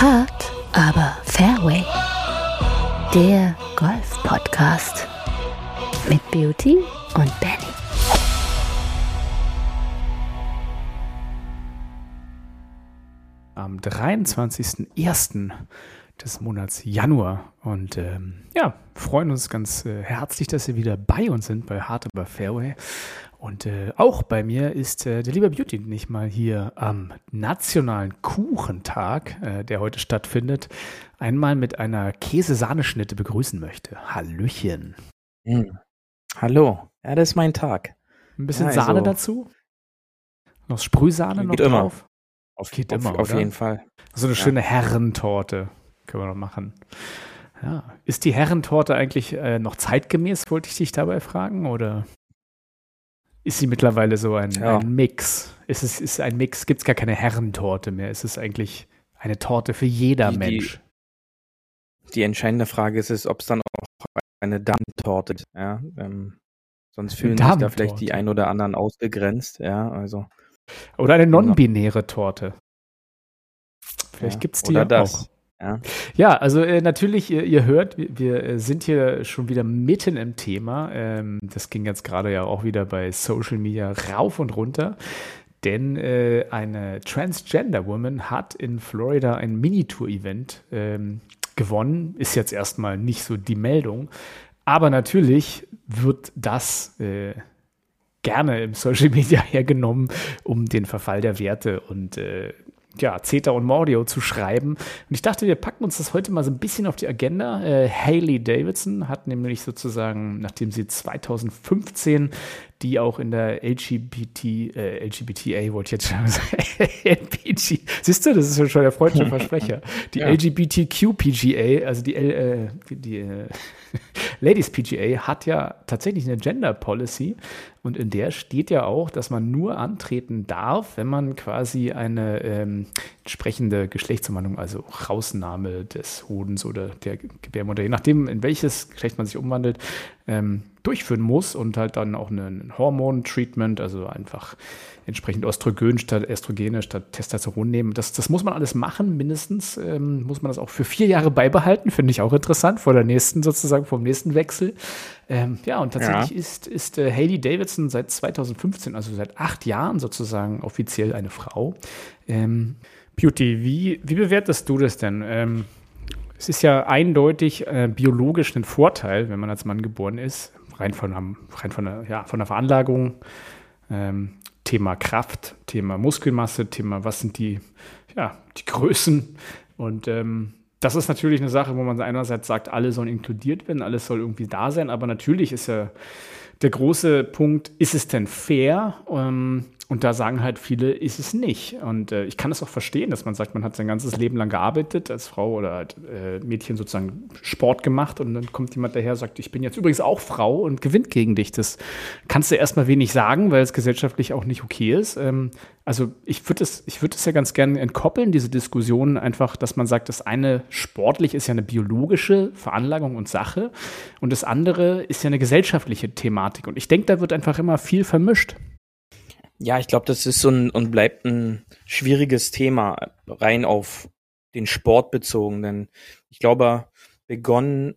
Hard, aber Fairway. Der Golf-Podcast mit Beauty und Benny. Am 23.01. des Monats Januar. Und ähm, ja, freuen uns ganz äh, herzlich, dass Sie wieder bei uns sind bei Hard aber Fairway. Und äh, auch bei mir ist äh, der liebe Beauty, den ich mal hier am nationalen Kuchentag, äh, der heute stattfindet, einmal mit einer Käsesahneschnitte begrüßen möchte. Hallöchen. Hm. Hallo, ja, das ist mein Tag. Ein bisschen Ja, also- Sahne dazu? Noch Sprühsahne noch Geht immer. drauf? Auf, Geht auf, immer, auf oder? jeden Fall. So eine Ja. schöne Herrentorte können wir noch machen. Ja. Ist die Herrentorte eigentlich äh, noch zeitgemäß, wollte ich dich dabei fragen, oder ist sie mittlerweile so ein, Ja. ein Mix? Ist es ist ein Mix? Gibt es gar keine Herrentorte mehr? Ist es eigentlich eine Torte für jeder Die- die- Mensch? Die entscheidende Frage ist, es, ob es dann auch eine Damentorte ist. Ja, ähm, sonst fühlen sich da vielleicht die ein oder anderen ausgegrenzt. Ja, also. Oder eine non-binäre Torte? Vielleicht ja. gibt es die Oder ja das. auch. Ja. Ja, also äh, natürlich, ihr, ihr hört, wir, wir äh, sind hier schon wieder mitten im Thema. Ähm, das ging jetzt gerade ja auch wieder bei Social Media rauf und runter. Denn äh, eine Transgender Woman hat in Florida ein Minitour-Event ähm, gewonnen. Ist jetzt erstmal nicht so die Meldung. Aber natürlich wird das äh, gerne im Social Media hergenommen, um den Verfall der Werte und äh, ja, Zeta und Mordio zu schreiben. Und ich dachte, wir packen uns das heute mal so ein bisschen auf die Agenda. Äh, Hailey Davidson hat nämlich sozusagen, nachdem sie 2015 die auch in der LGBT, äh, LGBTA, wollte ich jetzt schon sagen, LPG, siehst du, das ist schon der freudsche Versprecher. Die Ja. LGBTQ PGA, also die, L, äh, die, die äh, Ladies PGA hat ja tatsächlich eine Gender Policy und in der steht ja auch, dass man nur antreten darf, wenn man quasi eine ähm, entsprechende Geschlechtsumwandlung, also Rausnahme des Hodens oder der Gebärmutter, je nachdem, in welches Geschlecht man sich umwandelt, ähm, durchführen muss und halt dann auch ein Hormon-Treatment, also einfach entsprechend Östrogen statt Estrogene statt Testosteron nehmen. Das, das muss man alles machen, mindestens ähm, muss man das auch für vier Jahre beibehalten, finde ich auch interessant, vor der nächsten sozusagen, vom nächsten Wechsel. Ähm, ja, und tatsächlich Ja. ist, ist äh, Hailey Davidson seit 2015, also seit acht Jahren sozusagen offiziell eine Frau. Ähm, Beauty, wie, wie bewertest du das denn? Ähm, es ist ja eindeutig äh, biologisch ein Vorteil, wenn man als Mann geboren ist, rein von, rein von, der, ja, von der Veranlagung. Ähm, Thema Kraft, Thema Muskelmasse, Thema, was sind die, ja, die Größen. Und ähm, das ist natürlich eine Sache, wo man einerseits sagt, alle sollen inkludiert werden, alles soll irgendwie da sein, aber natürlich ist ja der große Punkt, ist es denn fair? Ähm, und da sagen halt viele, ist es nicht. Und äh, ich kann es auch verstehen, dass man sagt, man hat sein ganzes Leben lang gearbeitet als Frau oder halt äh, Mädchen sozusagen Sport gemacht und dann kommt jemand daher und sagt, ich bin jetzt übrigens auch Frau und gewinnt gegen dich. Das kannst du erstmal wenig sagen, weil es gesellschaftlich auch nicht okay ist. Ähm, also ich würde es, ich würde es ja ganz gerne entkoppeln, diese Diskussion einfach, dass man sagt, das eine sportlich ist ja eine biologische Veranlagung und Sache und das andere ist ja eine gesellschaftliche Thematik. Und ich denke, da wird einfach immer viel vermischt. Ja, ich glaube, das ist so ein und bleibt ein schwieriges Thema, rein auf den Sport bezogen. Denn ich glaube, begonnen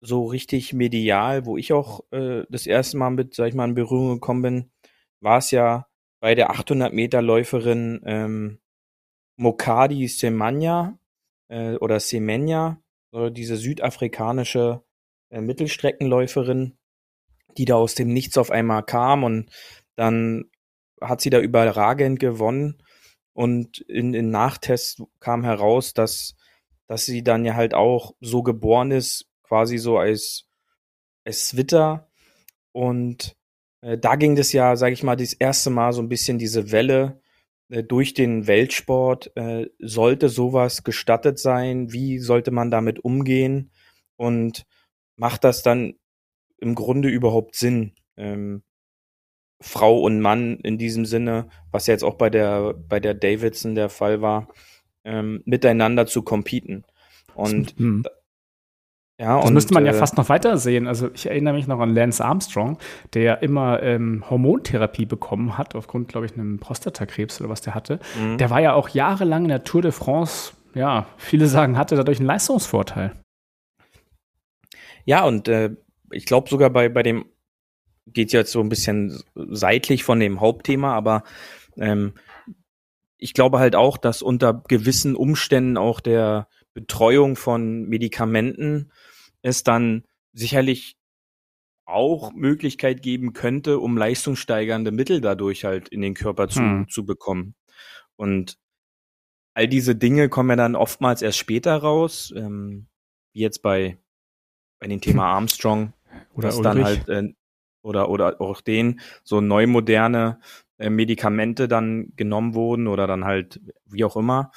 so richtig medial, wo ich auch äh, das erste Mal mit, sag ich mal, in Berührung gekommen bin, war es ja bei der 800 Meter Läuferin ähm, Mokadi Semenya äh, oder Semenya, äh, diese südafrikanische äh, Mittelstreckenläuferin, die da aus dem Nichts auf einmal kam und dann hat sie da überragend gewonnen und in, in Nachtests kam heraus, dass, dass sie dann ja halt auch so geboren ist, quasi so als, als Zwitter und äh, da ging das ja, sage ich mal, das erste Mal so ein bisschen diese Welle äh, durch den Weltsport. Äh, sollte sowas gestattet sein? Wie sollte man damit umgehen? Und macht das dann im Grunde überhaupt Sinn? Ähm, Frau und Mann in diesem Sinne, was ja jetzt auch bei der bei der Davidson der Fall war, ähm, miteinander zu competen. Und Hm. ja, Das und, müsste man ja äh, fast noch weiter sehen. Also ich erinnere mich noch an Lance Armstrong, der immer ähm, Hormontherapie bekommen hat, aufgrund, glaube ich, einem Prostatakrebs oder was der hatte. Mhm. Der war ja auch jahrelang in der Tour de France ja, viele sagen, hatte dadurch einen Leistungsvorteil. Ja, und äh, ich glaube sogar bei, bei dem, geht jetzt so ein bisschen seitlich von dem Hauptthema, aber ähm, ich glaube halt auch, dass unter gewissen Umständen auch der Betreuung von Medikamenten es dann sicherlich auch Möglichkeit geben könnte, um leistungssteigernde Mittel dadurch halt in den Körper zu, hm. zu bekommen. Und all diese Dinge kommen ja dann oftmals erst später raus, ähm, wie jetzt bei, bei dem Thema Armstrong, oder dass dann halt äh, oder oder auch den so neu moderne äh, Medikamente dann genommen wurden oder dann halt wie auch immer.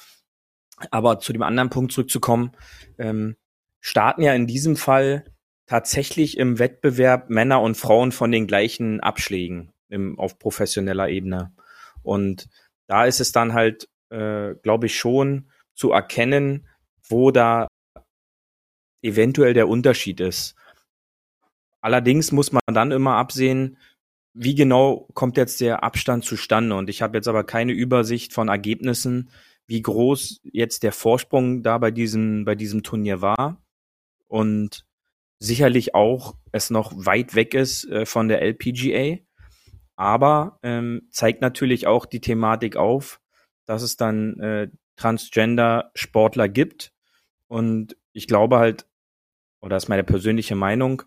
Aber zu dem anderen Punkt zurückzukommen, ähm, starten ja in diesem Fall tatsächlich im Wettbewerb Männer und Frauen von den gleichen Abschlägen im, auf professioneller Ebene. Und da ist es dann halt, äh, glaube ich, schon zu erkennen, wo da eventuell der Unterschied ist. Allerdings muss man dann immer absehen, wie genau kommt jetzt der Abstand zustande. Und ich habe jetzt aber keine Übersicht von Ergebnissen, wie groß jetzt der Vorsprung da bei diesem, bei diesem Turnier war. Und sicherlich auch es noch weit weg ist äh, von der LPGA. Aber ähm, zeigt natürlich auch die Thematik auf, dass es dann äh, Transgender-Sportler gibt. Und ich glaube halt, oder das ist meine persönliche Meinung,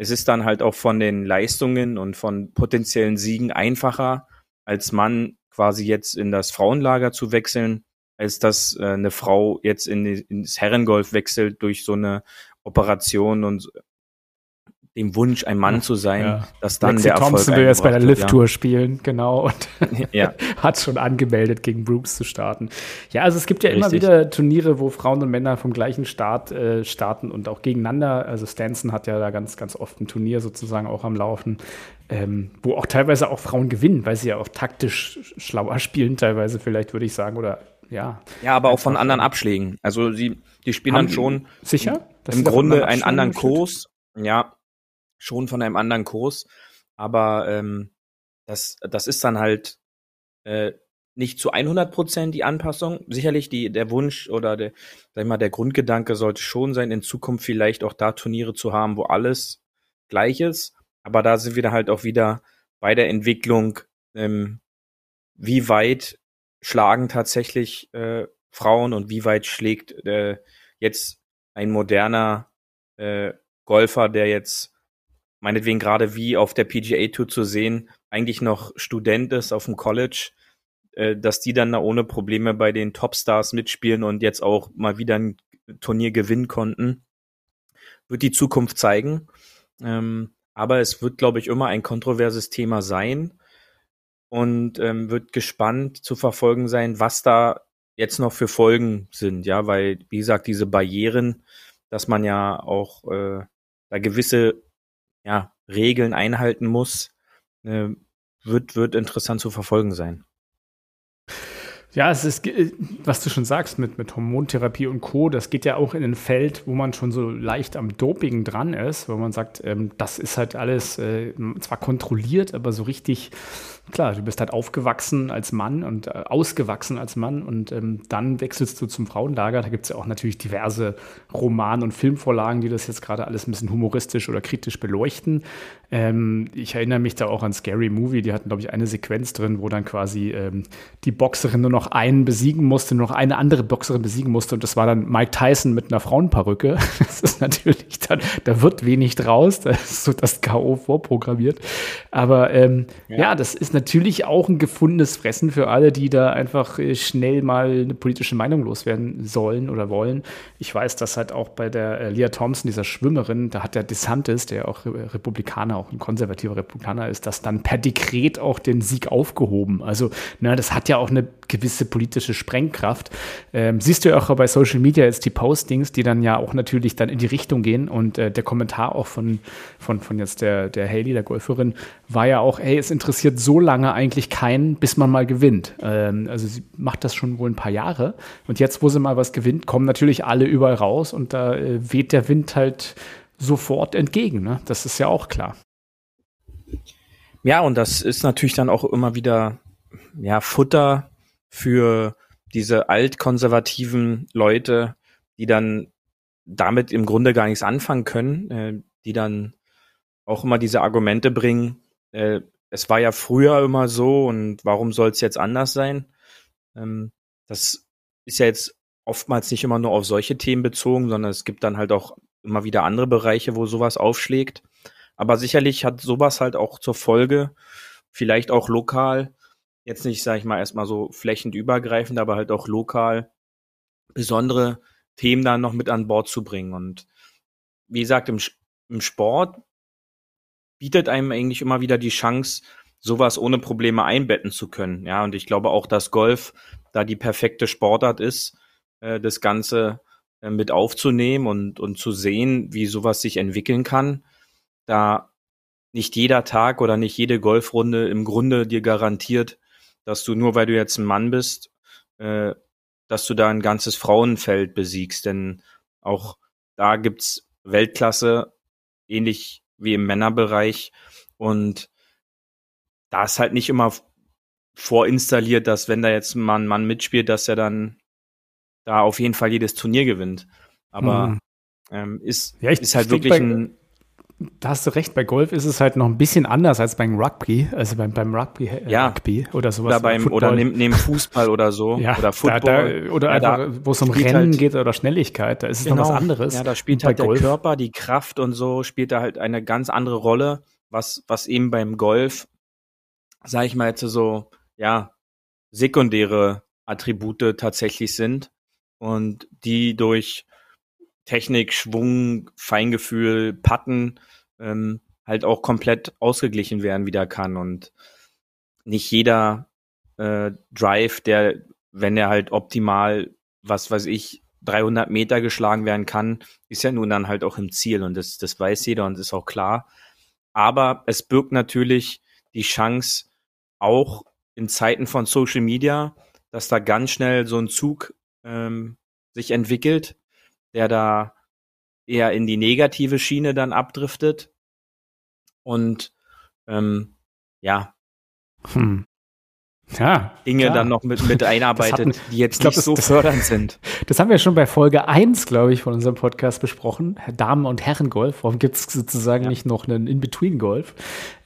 es ist dann halt auch von den Leistungen und von potenziellen Siegen einfacher, als Mann quasi jetzt in das Frauenlager zu wechseln, als dass äh, eine Frau jetzt in, ins Herrengolf wechselt durch so eine Operation und dem Wunsch, ein Mann zu sein, ja. dass dann Lexi der Erfolg Thompson will jetzt bei der Lift-Tour ja. spielen, genau, und ja. hat schon angemeldet, gegen Brooks zu starten. Ja, also es gibt ja Richtig. immer wieder Turniere, wo Frauen und Männer vom gleichen Start äh, starten und auch gegeneinander. Also Stanson hat ja da ganz, ganz oft ein Turnier sozusagen auch am Laufen, ähm, wo auch teilweise auch Frauen gewinnen, weil sie ja auch taktisch schlauer spielen, teilweise vielleicht, würde ich sagen, oder ja. Ja, aber auch von anderen Abschlägen. Also sie, die spielen dann schon sicher? im Grunde einen anderen Kurs. Ja, schon von einem anderen Kurs. Aber ähm, das, das ist dann halt äh, nicht zu 100 Prozent die Anpassung. Sicherlich die, der Wunsch oder der, sag ich mal, der Grundgedanke sollte schon sein, in Zukunft vielleicht auch da Turniere zu haben, wo alles gleich ist. Aber da sind wir dann halt auch wieder bei der Entwicklung, ähm, wie weit schlagen tatsächlich äh, Frauen und wie weit schlägt äh, jetzt ein moderner äh, Golfer, der jetzt meinetwegen gerade wie auf der PGA Tour zu sehen, eigentlich noch Student ist auf dem College, äh, dass die dann da ohne Probleme bei den Topstars mitspielen und jetzt auch mal wieder ein Turnier gewinnen konnten, wird die Zukunft zeigen. Ähm, aber es wird, glaube ich, immer ein kontroverses Thema sein und ähm, wird gespannt zu verfolgen sein, was da jetzt noch für Folgen sind, ja, weil, wie gesagt, diese Barrieren, dass man ja auch äh, da gewisse ja, Regeln einhalten muss, äh, wird, wird interessant zu verfolgen sein. Ja, es ist, äh, was du schon sagst, mit, mit Hormontherapie und Co., das geht ja auch in ein Feld, wo man schon so leicht am Doping dran ist, wo man sagt, ähm, das ist halt alles äh, zwar kontrolliert, aber so richtig klar, du bist halt aufgewachsen als Mann und äh, ausgewachsen als Mann und ähm, dann wechselst du zum Frauenlager. Da gibt es ja auch natürlich diverse Roman- und Filmvorlagen, die das jetzt gerade alles ein bisschen humoristisch oder kritisch beleuchten. Ähm, ich erinnere mich da auch an Scary Movie, die hatten, glaube ich, eine Sequenz drin, wo dann quasi ähm, die Boxerin nur noch einen besiegen musste, nur noch eine andere Boxerin besiegen musste und das war dann Mike Tyson mit einer Frauenperücke. Das ist natürlich dann, da wird wenig draus, da ist so das K.O. vorprogrammiert. Aber ähm, ja. ja, das ist natürlich auch ein gefundenes Fressen für alle, die da einfach äh, schnell mal eine politische Meinung loswerden sollen oder wollen. Ich weiß, dass halt auch bei der äh, Leah Thompson, dieser Schwimmerin, da hat der DeSantis, der auch Republikaner auch ein konservativer Republikaner ist, das dann per Dekret auch den Sieg aufgehoben. Also, na, das hat ja auch eine gewisse politische Sprengkraft. Ähm, siehst du ja auch bei Social Media jetzt die Postings, die dann ja auch natürlich dann in die Richtung gehen und äh, der Kommentar auch von, von, von jetzt der, der Haley, der Golferin, war ja auch, hey, es interessiert so lange eigentlich keinen, bis man mal gewinnt. Ähm, also sie macht das schon wohl ein paar Jahre und jetzt, wo sie mal was gewinnt, kommen natürlich alle überall raus und da äh, weht der Wind halt sofort entgegen. Ne? Das ist ja auch klar. Ja, und das ist natürlich dann auch immer wieder ja, Futter für diese altkonservativen Leute, die dann damit im Grunde gar nichts anfangen können, äh, die dann auch immer diese Argumente bringen, äh, es war ja früher immer so und warum soll es jetzt anders sein? Ähm, das ist ja jetzt oftmals nicht immer nur auf solche Themen bezogen, sondern es gibt dann halt auch immer wieder andere Bereiche, wo sowas aufschlägt. Aber sicherlich hat sowas halt auch zur Folge, vielleicht auch lokal, jetzt nicht, sag ich mal, erstmal so flächend übergreifend, aber halt auch lokal besondere Themen dann noch mit an Bord zu bringen. Und wie gesagt, im, im Sport bietet einem eigentlich immer wieder die Chance, sowas ohne Probleme einbetten zu können. Ja, und ich glaube auch, dass Golf da die perfekte Sportart ist, äh, das Ganze äh, mit aufzunehmen und, und zu sehen, wie sowas sich entwickeln kann. Da nicht jeder Tag oder nicht jede Golfrunde im Grunde dir garantiert, dass du nur weil du jetzt ein Mann bist, äh, dass du da ein ganzes Frauenfeld besiegst. Denn auch da gibt's Weltklasse, ähnlich wie im Männerbereich. Und da ist halt nicht immer vorinstalliert, dass wenn da jetzt mal ein Mann mitspielt, dass er dann da auf jeden Fall jedes Turnier gewinnt. Aber mhm. ähm, ist, ja, ich, ist halt wirklich ein da hast du recht, bei Golf ist es halt noch ein bisschen anders als beim Rugby, also beim, beim Rugby, äh, ja. Rugby oder sowas. Oder, beim, oder neben, neben Fußball oder so. Ja, oder Football. Da, da, oder ja, einfach, wo es um Rennen halt, geht oder Schnelligkeit, da ist es genau. noch was anderes. Ja, da spielt halt der Golf. Körper, die Kraft und so, spielt da halt eine ganz andere Rolle, was, was eben beim Golf, sag ich mal jetzt so, ja, sekundäre Attribute tatsächlich sind und die durch Technik, Schwung, Feingefühl, Patten ähm, halt auch komplett ausgeglichen werden wieder kann und nicht jeder äh, Drive, der, wenn er halt optimal, was weiß ich, 300 Meter geschlagen werden kann, ist ja nun dann halt auch im Ziel und das, das weiß jeder und ist auch klar. Aber es birgt natürlich die Chance, auch in Zeiten von Social Media, dass da ganz schnell so ein Zug ähm, sich entwickelt, der da eher in die negative Schiene dann abdriftet und ähm, ja, hm. Ja, Dinge klar. dann noch mit, mit einarbeitet, hatten, die jetzt glaub, nicht das, so fördernd sind. Das haben wir schon bei Folge 1, glaube ich, von unserem Podcast besprochen. Damen- und Herrengolf. Warum gibt es sozusagen ja. nicht noch einen In-Between-Golf?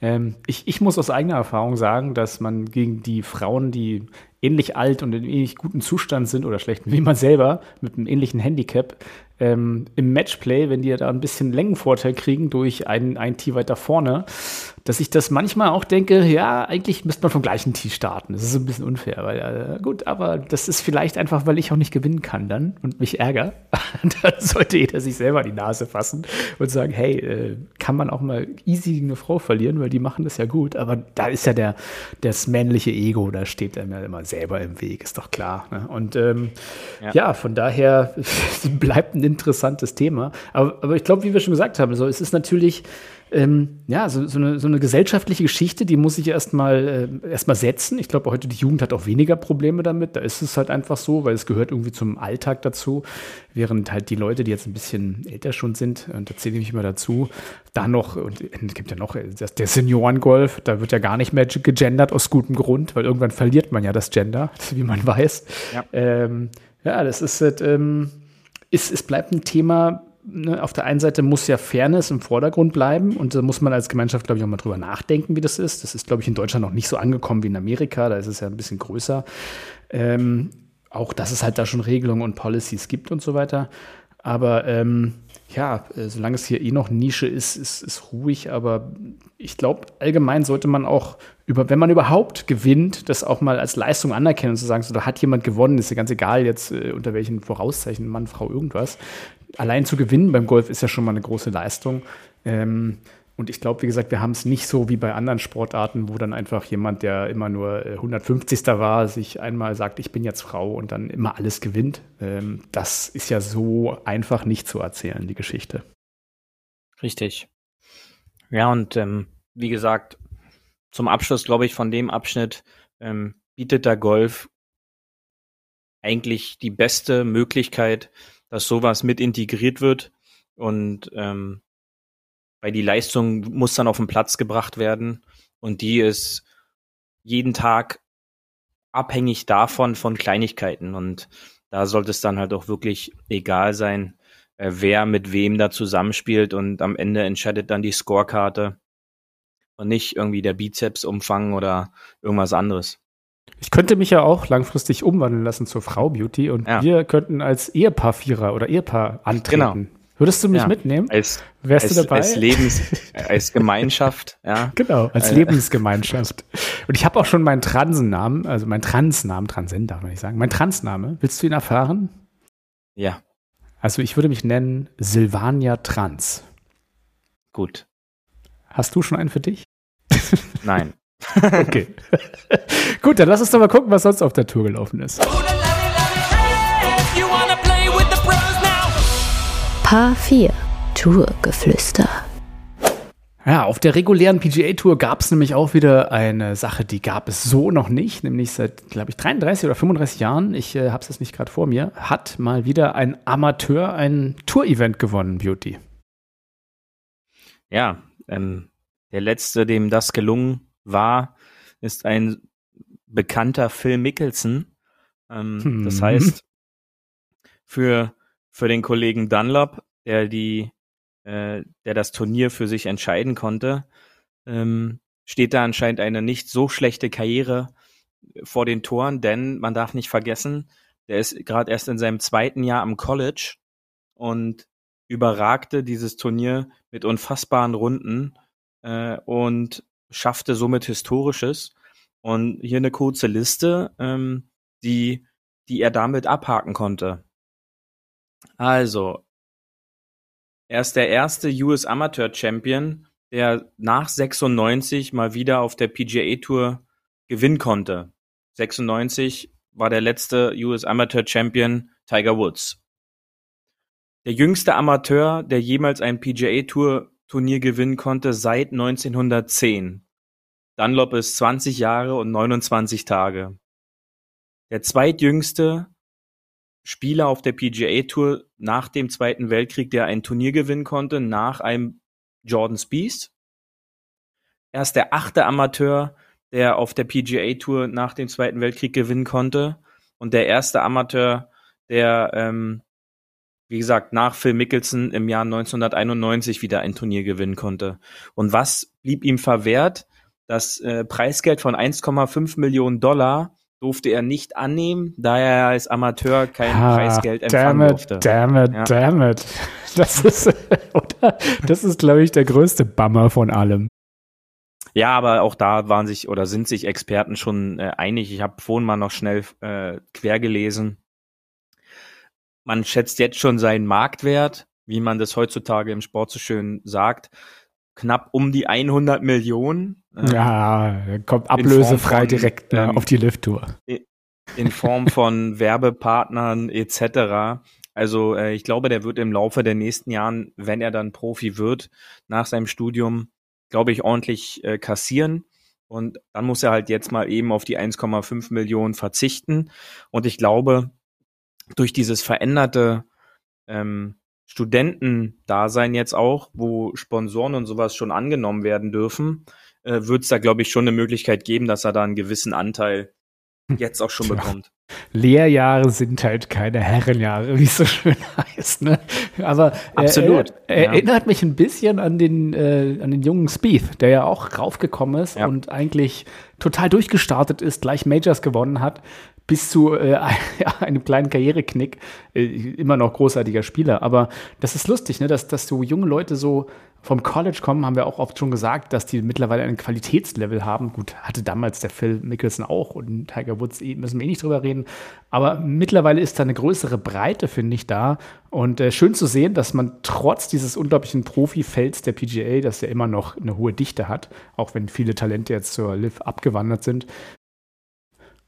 Ähm, ich, ich muss aus eigener Erfahrung sagen, dass man gegen die Frauen, die ähnlich alt und in ähnlich guten Zustand sind oder schlechten wie man selber mit einem ähnlichen Handicap, ähm, im Matchplay, wenn die da ein bisschen Längenvorteil kriegen durch ein, ein Tee weiter vorne, dass ich das manchmal auch denke, ja, eigentlich müsste man vom gleichen Tee starten. Das ist ein bisschen unfair, weil äh, gut, aber das ist vielleicht einfach, weil ich auch nicht gewinnen kann dann und mich ärgere. dann sollte jeder sich selber die Nase fassen und sagen, hey, äh, kann man auch mal easy gegen eine Frau verlieren, weil die machen das ja gut. Aber da ist ja der, das männliche Ego, da steht einem ja immer selber im Weg, ist doch klar. Ne? Und ähm, ja. ja. von daher bleibt ein interessantes Thema. Aber, aber ich glaube, wie wir schon gesagt haben, so, es ist natürlich ähm, ja, so, so, eine, so eine gesellschaftliche Geschichte, die muss ich erstmal äh, erstmal setzen. Ich glaube, heute die Jugend hat auch weniger Probleme damit. Da ist es halt einfach so, weil es gehört irgendwie zum Alltag dazu. Während halt die Leute, die jetzt ein bisschen älter schon sind, und da zähle ich mich mal dazu, da noch, und es gibt ja noch das, der Seniorengolf, da wird ja gar nicht mehr gegendert aus gutem Grund, weil irgendwann verliert man ja das Gender, wie man weiß. Ja, ähm, ja das ist halt, ähm, ist, es bleibt ein Thema, ne, auf der einen Seite muss ja Fairness im Vordergrund bleiben und da muss man als Gemeinschaft, glaube ich, auch mal drüber nachdenken, wie das ist. Das ist, glaube ich, in Deutschland noch nicht so angekommen wie in Amerika, da ist es ja ein bisschen größer. Ähm, auch, dass es halt da schon Regelungen und Policies gibt und so weiter. Aber ähm, ja, äh, solange es hier eh noch Nische ist, ist es ruhig. Aber ich glaube, allgemein sollte man auch, über, wenn man überhaupt gewinnt, das auch mal als Leistung anerkennen und zu sagen, so, da hat jemand gewonnen, ist ja ganz egal jetzt, äh, unter welchen Vorauszeichen, Mann, Frau, irgendwas allein zu gewinnen beim Golf ist ja schon mal eine große Leistung. Ähm, und ich glaube, wie gesagt, wir haben es nicht so wie bei anderen Sportarten, wo dann einfach jemand, der immer nur 150. Äh, war, sich einmal sagt, ich bin jetzt Frau und dann immer alles gewinnt. Ähm, das ist ja so einfach nicht zu erzählen, die Geschichte. Richtig. Ja, und ähm, wie gesagt, zum Abschluss, glaube ich, von dem Abschnitt ähm, bietet der Golf eigentlich die beste Möglichkeit, dass sowas mit integriert wird und ähm, weil die Leistung muss dann auf den Platz gebracht werden und die ist jeden Tag abhängig davon von Kleinigkeiten und da sollte es dann halt auch wirklich egal sein, äh, wer mit wem da zusammenspielt und am Ende entscheidet dann die Scorekarte und nicht irgendwie der Bizepsumfang oder irgendwas anderes. Ich könnte mich ja auch langfristig umwandeln lassen zur Frau Beauty und ja. wir könnten als Ehepaar Vierer oder Ehepaar antreten. Genau. Würdest du mich ja. mitnehmen? Als, Wärst als, du dabei? Als Lebens, als Gemeinschaft, ja. Genau, als äh. Lebensgemeinschaft. Und ich habe auch schon meinen Transennamen, also meinen Transnamen, Transend darf man nicht sagen, mein Transname. Willst du ihn erfahren? Ja. Also ich würde mich nennen Silvania Trans. Gut. Hast du schon einen für dich? Nein. okay. Gut, dann lass uns doch mal gucken, was sonst auf der Tour gelaufen ist. Paar 4 Tourgeflüster. Ja, auf der regulären PGA-Tour gab es nämlich auch wieder eine Sache, die gab es so noch nicht, nämlich seit, glaube ich, 33 oder 35 Jahren, ich äh, habe es jetzt nicht gerade vor mir, hat mal wieder ein Amateur ein Tour-Event gewonnen, Beauty. Ja, ähm, der letzte, dem das gelungen war, ist ein bekannter Phil Mickelson. Ähm, hm. Das heißt, für für den Kollegen Dunlop, der die, äh, der das Turnier für sich entscheiden konnte, ähm, steht da anscheinend eine nicht so schlechte Karriere vor den Toren, denn man darf nicht vergessen, der ist gerade erst in seinem zweiten Jahr am College und überragte dieses Turnier mit unfassbaren Runden äh, und schaffte somit Historisches. Und hier eine kurze Liste, ähm, die, die er damit abhaken konnte. Also, er ist der erste US Amateur Champion, der nach 96 mal wieder auf der PGA Tour gewinnen konnte. 96 war der letzte US Amateur Champion Tiger Woods. Der jüngste Amateur, der jemals ein PGA Tour Turnier gewinnen konnte seit 1910. Dunlop ist 20 Jahre und 29 Tage. Der zweitjüngste Spieler auf der PGA Tour nach dem Zweiten Weltkrieg, der ein Turnier gewinnen konnte, nach einem Jordan Spieth. Er ist der achte Amateur, der auf der PGA Tour nach dem Zweiten Weltkrieg gewinnen konnte und der erste Amateur, der, ähm, wie gesagt, nach Phil Mickelson im Jahr 1991 wieder ein Turnier gewinnen konnte. Und was blieb ihm verwehrt? Das äh, Preisgeld von 1,5 Millionen Dollar durfte er nicht annehmen, da er als Amateur kein ah, Preisgeld empfangen damn it, durfte. Damn it, ja. damn it. Das ist, oder? Das ist, glaube ich, der größte Bummer von allem. Ja, aber auch da waren sich oder sind sich Experten schon äh, einig. Ich habe vorhin mal noch schnell äh, quer gelesen. Man schätzt jetzt schon seinen Marktwert, wie man das heutzutage im Sport so schön sagt, knapp um die 100 Millionen. Äh, ja, kommt ablösefrei von, direkt ne, ähm, auf die Lift-Tour. In Form von Werbepartnern etc. Also äh, ich glaube, der wird im Laufe der nächsten Jahren, wenn er dann Profi wird, nach seinem Studium, glaube ich, ordentlich äh, kassieren. Und dann muss er halt jetzt mal eben auf die 1,5 Millionen verzichten. Und ich glaube, durch dieses veränderte ähm, Studentendasein jetzt auch, wo Sponsoren und sowas schon angenommen werden dürfen, äh, wird es da, glaube ich, schon eine Möglichkeit geben, dass er da einen gewissen Anteil jetzt auch schon bekommt. Lehrjahre sind halt keine Herrenjahre, wie es so schön heißt. Ne? Aber Absolut. Er, er ja. erinnert mich ein bisschen an den, äh, an den jungen Spieth, der ja auch raufgekommen ist ja. und eigentlich total durchgestartet ist, gleich Majors gewonnen hat, bis zu äh, einem kleinen Karriereknick. Äh, immer noch großartiger Spieler. Aber das ist lustig, ne? dass, dass so junge Leute so vom College kommen, haben wir auch oft schon gesagt, dass die mittlerweile ein Qualitätslevel haben. Gut, hatte damals der Phil Mickelson auch und Tiger Woods eh, müssen wir eh nicht drüber reden. Aber mittlerweile ist da eine größere Breite, finde ich, da. Und äh, schön zu sehen, dass man trotz dieses unglaublichen Profifelds der PGA, das ja immer noch eine hohe Dichte hat, auch wenn viele Talente jetzt zur Liv abgewandert sind,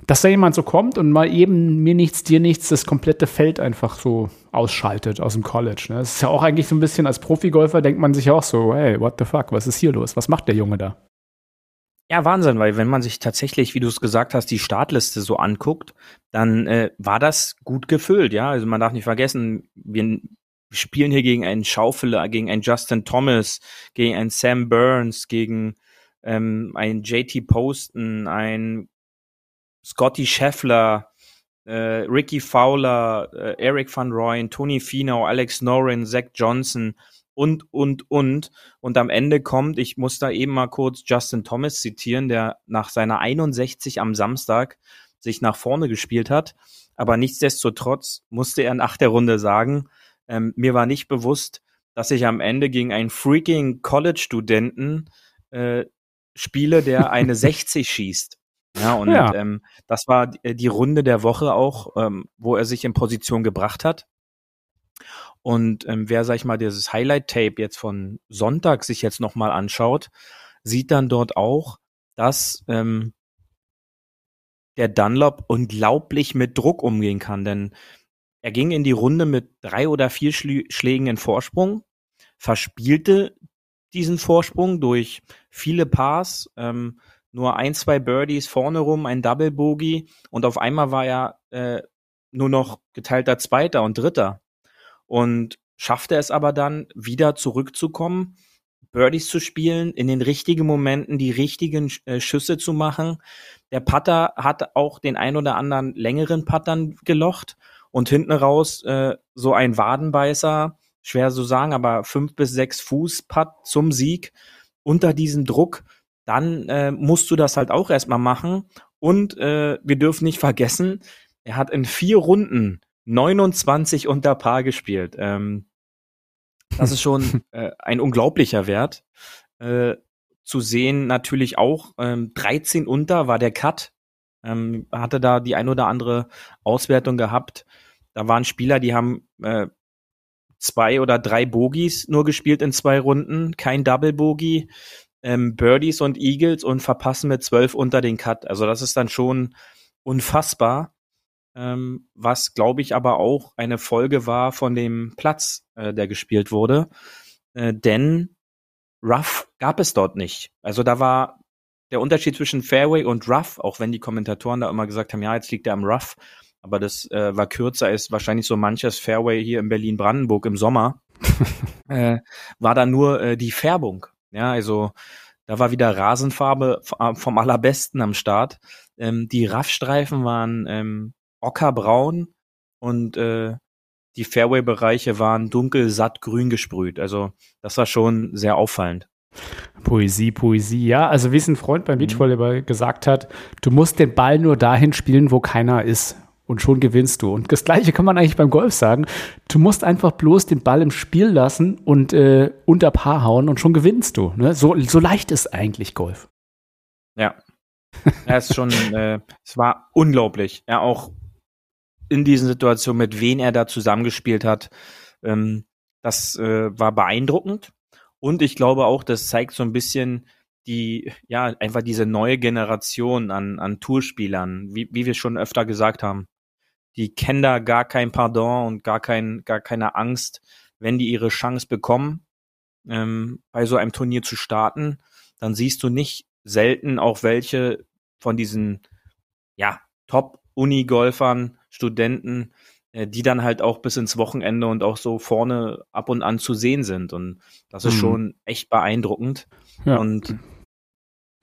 dass da jemand so kommt und mal eben mir nichts, dir nichts, das komplette Feld einfach so ausschaltet aus dem College. Ne? Das ist ja auch eigentlich so ein bisschen als Profigolfer denkt man sich auch so, hey, what the fuck, was ist hier los? Was macht der Junge da? Ja, Wahnsinn, weil wenn man sich tatsächlich, wie du es gesagt hast, die Startliste so anguckt, dann äh, war das gut gefüllt, ja. Also man darf nicht vergessen, wir spielen hier gegen einen Schaufeler, gegen einen Justin Thomas, gegen einen Sam Burns, gegen ähm, einen JT Poston, einen Scotty Scheffler, äh, Ricky Fowler, äh, Eric van Rooyen, Tony Finau, Alex Norin, Zach Johnson und, und, und. Und am Ende kommt, ich muss da eben mal kurz Justin Thomas zitieren, der nach seiner 61 am Samstag sich nach vorne gespielt hat. Aber nichtsdestotrotz musste er nach der Runde sagen, ähm, mir war nicht bewusst, dass ich am Ende gegen einen freaking College-Studenten äh, spiele, der eine 60 schießt. Ja, und ja. Ähm, das war die, die Runde der Woche auch, ähm, wo er sich in Position gebracht hat. Und ähm, wer, sag ich mal, dieses Highlight-Tape jetzt von Sonntag sich jetzt nochmal anschaut, sieht dann dort auch, dass ähm, der Dunlop unglaublich mit Druck umgehen kann. Denn er ging in die Runde mit drei oder vier Schlägen in Vorsprung, verspielte diesen Vorsprung durch viele Pars, ähm, nur ein, zwei Birdies vorne rum, ein Double Bogey und auf einmal war er äh, nur noch geteilter Zweiter und Dritter und schaffte es aber dann wieder zurückzukommen, Birdies zu spielen, in den richtigen Momenten die richtigen äh, Schüsse zu machen. Der Putter hat auch den ein oder anderen längeren Puttern gelocht und hinten raus äh, so ein Wadenbeißer, schwer zu sagen, aber fünf bis sechs Fuß Putt zum Sieg unter diesem Druck dann äh, musst du das halt auch erstmal machen. Und äh, wir dürfen nicht vergessen, er hat in vier Runden 29 unter Paar gespielt. Ähm, das ist schon äh, ein unglaublicher Wert. Äh, zu sehen natürlich auch, ähm, 13 unter war der Cut. Ähm, hatte da die ein oder andere Auswertung gehabt. Da waren Spieler, die haben äh, zwei oder drei Bogies nur gespielt in zwei Runden, kein Double Bogie ähm, Birdies und Eagles und verpassen mit zwölf unter den Cut. Also das ist dann schon unfassbar. Ähm, was, glaube ich, aber auch eine Folge war von dem Platz, äh, der gespielt wurde. Äh, denn Rough gab es dort nicht. Also da war der Unterschied zwischen Fairway und Rough, auch wenn die Kommentatoren da immer gesagt haben, ja, jetzt liegt er am Rough, aber das äh, war kürzer, ist wahrscheinlich so manches Fairway hier in Berlin-Brandenburg im Sommer, äh, war da nur äh, die Färbung. Ja, also da war wieder Rasenfarbe äh, vom allerbesten am Start. Ähm, die Raffstreifen waren ähm, ockerbraun und äh, die Fairway-Bereiche waren dunkel satt grün gesprüht. Also das war schon sehr auffallend. Poesie, Poesie, ja. Also wie es ein Freund beim mhm. Beachvolleyball gesagt hat, du musst den Ball nur dahin spielen, wo keiner ist und schon gewinnst du. Und das Gleiche kann man eigentlich beim Golf sagen. Du musst einfach bloß den Ball im Spiel lassen und äh, unter Paar hauen und schon gewinnst du. Ne? So, so leicht ist eigentlich Golf. Ja. Er ist schon, äh, es war unglaublich. Ja, auch in diesen Situationen, mit wem er da zusammengespielt hat. Ähm, das äh, war beeindruckend. Und ich glaube auch, das zeigt so ein bisschen die, ja, einfach diese neue Generation an, an Tourspielern, wie, wie wir schon öfter gesagt haben die kennen da gar kein Pardon und gar, kein, gar keine Angst, wenn die ihre Chance bekommen, ähm, bei so einem Turnier zu starten, dann siehst du nicht selten auch welche von diesen, ja, Top-Uni-Golfern, Studenten, äh, die dann halt auch bis ins Wochenende und auch so vorne ab und an zu sehen sind. Und das ist mhm. schon echt beeindruckend. Ja. Und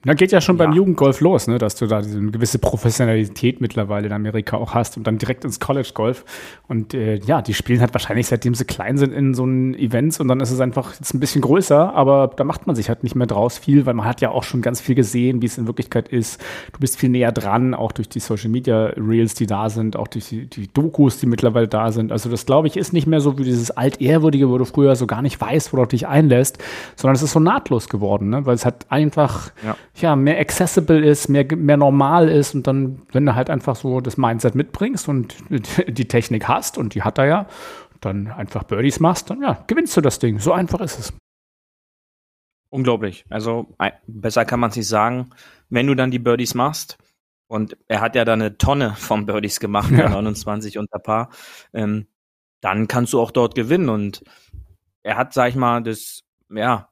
da geht ja schon ja. beim Jugendgolf los, ne, dass du da diese gewisse Professionalität mittlerweile in Amerika auch hast und dann direkt ins College Golf. Und äh, ja, die spielen halt wahrscheinlich seitdem sie klein sind in so einen Events und dann ist es einfach jetzt ein bisschen größer, aber da macht man sich halt nicht mehr draus viel, weil man hat ja auch schon ganz viel gesehen, wie es in Wirklichkeit ist. Du bist viel näher dran, auch durch die Social Media Reels, die da sind, auch durch die, die Dokus, die mittlerweile da sind. Also das glaube ich ist nicht mehr so wie dieses altehrwürdige, wo du früher so gar nicht weißt, worauf dich einlässt, sondern es ist so nahtlos geworden, ne? weil es hat einfach ja ja, mehr accessible ist, mehr, mehr normal ist und dann, wenn du halt einfach so das Mindset mitbringst und die Technik hast und die hat er ja, dann einfach Birdies machst, dann ja, gewinnst du das Ding. So einfach ist es. Unglaublich. Also besser kann man es nicht sagen. Wenn du dann die Birdies machst, und er hat ja da eine Tonne von Birdies gemacht, ja. 29 unter Paar, ähm, dann kannst du auch dort gewinnen. Und er hat, sag ich mal, das, ja,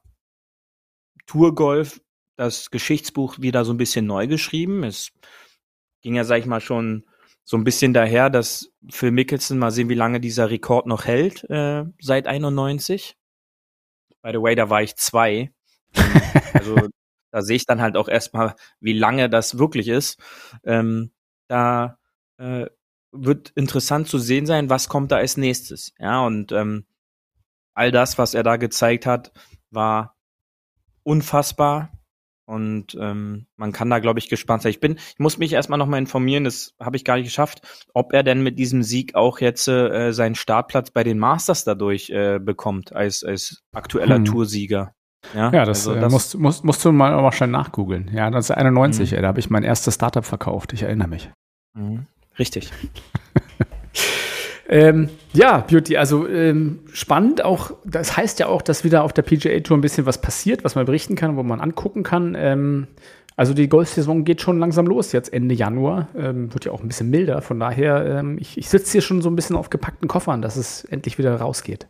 Tourgolf das Geschichtsbuch wieder so ein bisschen neu geschrieben. Es ging ja, sag ich mal, schon so ein bisschen daher, dass Phil Mickelson mal sehen, wie lange dieser Rekord noch hält, äh, seit 91. By the way, da war ich zwei. also da sehe ich dann halt auch erstmal, wie lange das wirklich ist. Ähm, da äh, wird interessant zu sehen sein, was kommt da als nächstes. Ja, und ähm, all das, was er da gezeigt hat, war unfassbar. Und ähm, man kann da, glaube ich, gespannt sein. Ich bin, ich muss mich erstmal nochmal informieren, das habe ich gar nicht geschafft, ob er denn mit diesem Sieg auch jetzt äh, seinen Startplatz bei den Masters dadurch äh, bekommt, als, als aktueller hm. Toursieger. Ja, ja das, also das äh, musst, musst, musst du mal auch schnell nachgoogeln. Ja, das ist 91, mhm. ey, da habe ich mein erstes Startup verkauft, ich erinnere mich. Mhm. Richtig. ähm, ja, Beauty, also ähm, spannend auch, das heißt ja auch, dass wieder auf der PGA Tour ein bisschen was passiert, was man berichten kann, wo man angucken kann. Ähm, also die Golfsaison geht schon langsam los, jetzt Ende Januar. Ähm, wird ja auch ein bisschen milder. Von daher, ähm, ich, ich sitze hier schon so ein bisschen auf gepackten Koffern, dass es endlich wieder rausgeht.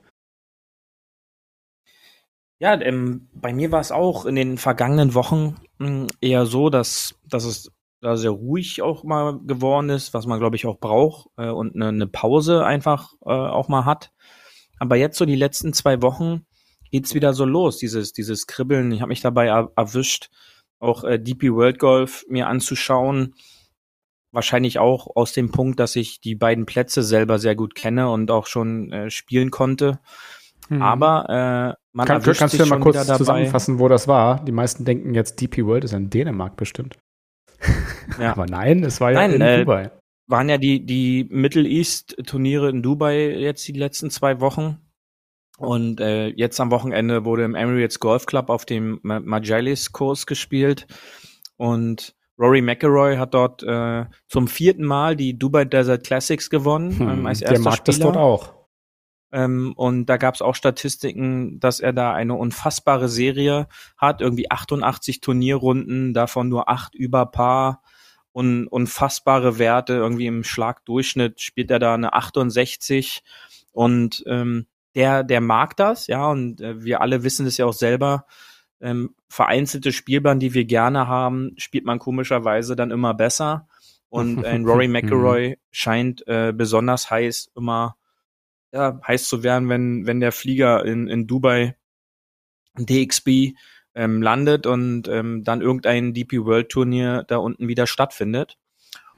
Ja, ähm, bei mir war es auch in den vergangenen Wochen hm, eher so, dass, dass es da sehr ruhig auch mal geworden ist, was man, glaube ich, auch braucht äh, und eine, eine Pause einfach äh, auch mal hat. Aber jetzt so die letzten zwei Wochen geht's wieder so los, dieses, dieses Kribbeln. Ich habe mich dabei er erwischt, auch äh, DP World Golf mir anzuschauen. Wahrscheinlich auch aus dem Punkt, dass ich die beiden Plätze selber sehr gut kenne und auch schon äh, spielen konnte. Mhm. Aber äh, man Kann, erwischt kannst sich du ja mal kurz zusammenfassen, wo das war? Die meisten denken jetzt DP World ist in Dänemark bestimmt. Ja. Aber nein, es war ja nein, in äh, Dubai. Waren ja die, die Middle East Turniere in Dubai jetzt die letzten zwei Wochen. Und äh, jetzt am Wochenende wurde im Emirates Golf Club auf dem Majalis Kurs gespielt. Und Rory McElroy hat dort äh, zum vierten Mal die Dubai Desert Classics gewonnen hm, ähm, als erster der mag Spieler. das dort auch. Ähm, und da gab es auch Statistiken, dass er da eine unfassbare Serie hat, irgendwie 88 Turnierrunden, davon nur acht über Paar und unfassbare Werte, irgendwie im Schlagdurchschnitt spielt er da eine 68 und ähm, der, der mag das, ja, und äh, wir alle wissen es ja auch selber, ähm, vereinzelte Spielbahn, die wir gerne haben, spielt man komischerweise dann immer besser. Und ein Rory McElroy scheint äh, besonders heiß immer ja, heiß zu werden, wenn, wenn der Flieger in, in Dubai DXB ähm, landet und ähm, dann irgendein DP World Turnier da unten wieder stattfindet.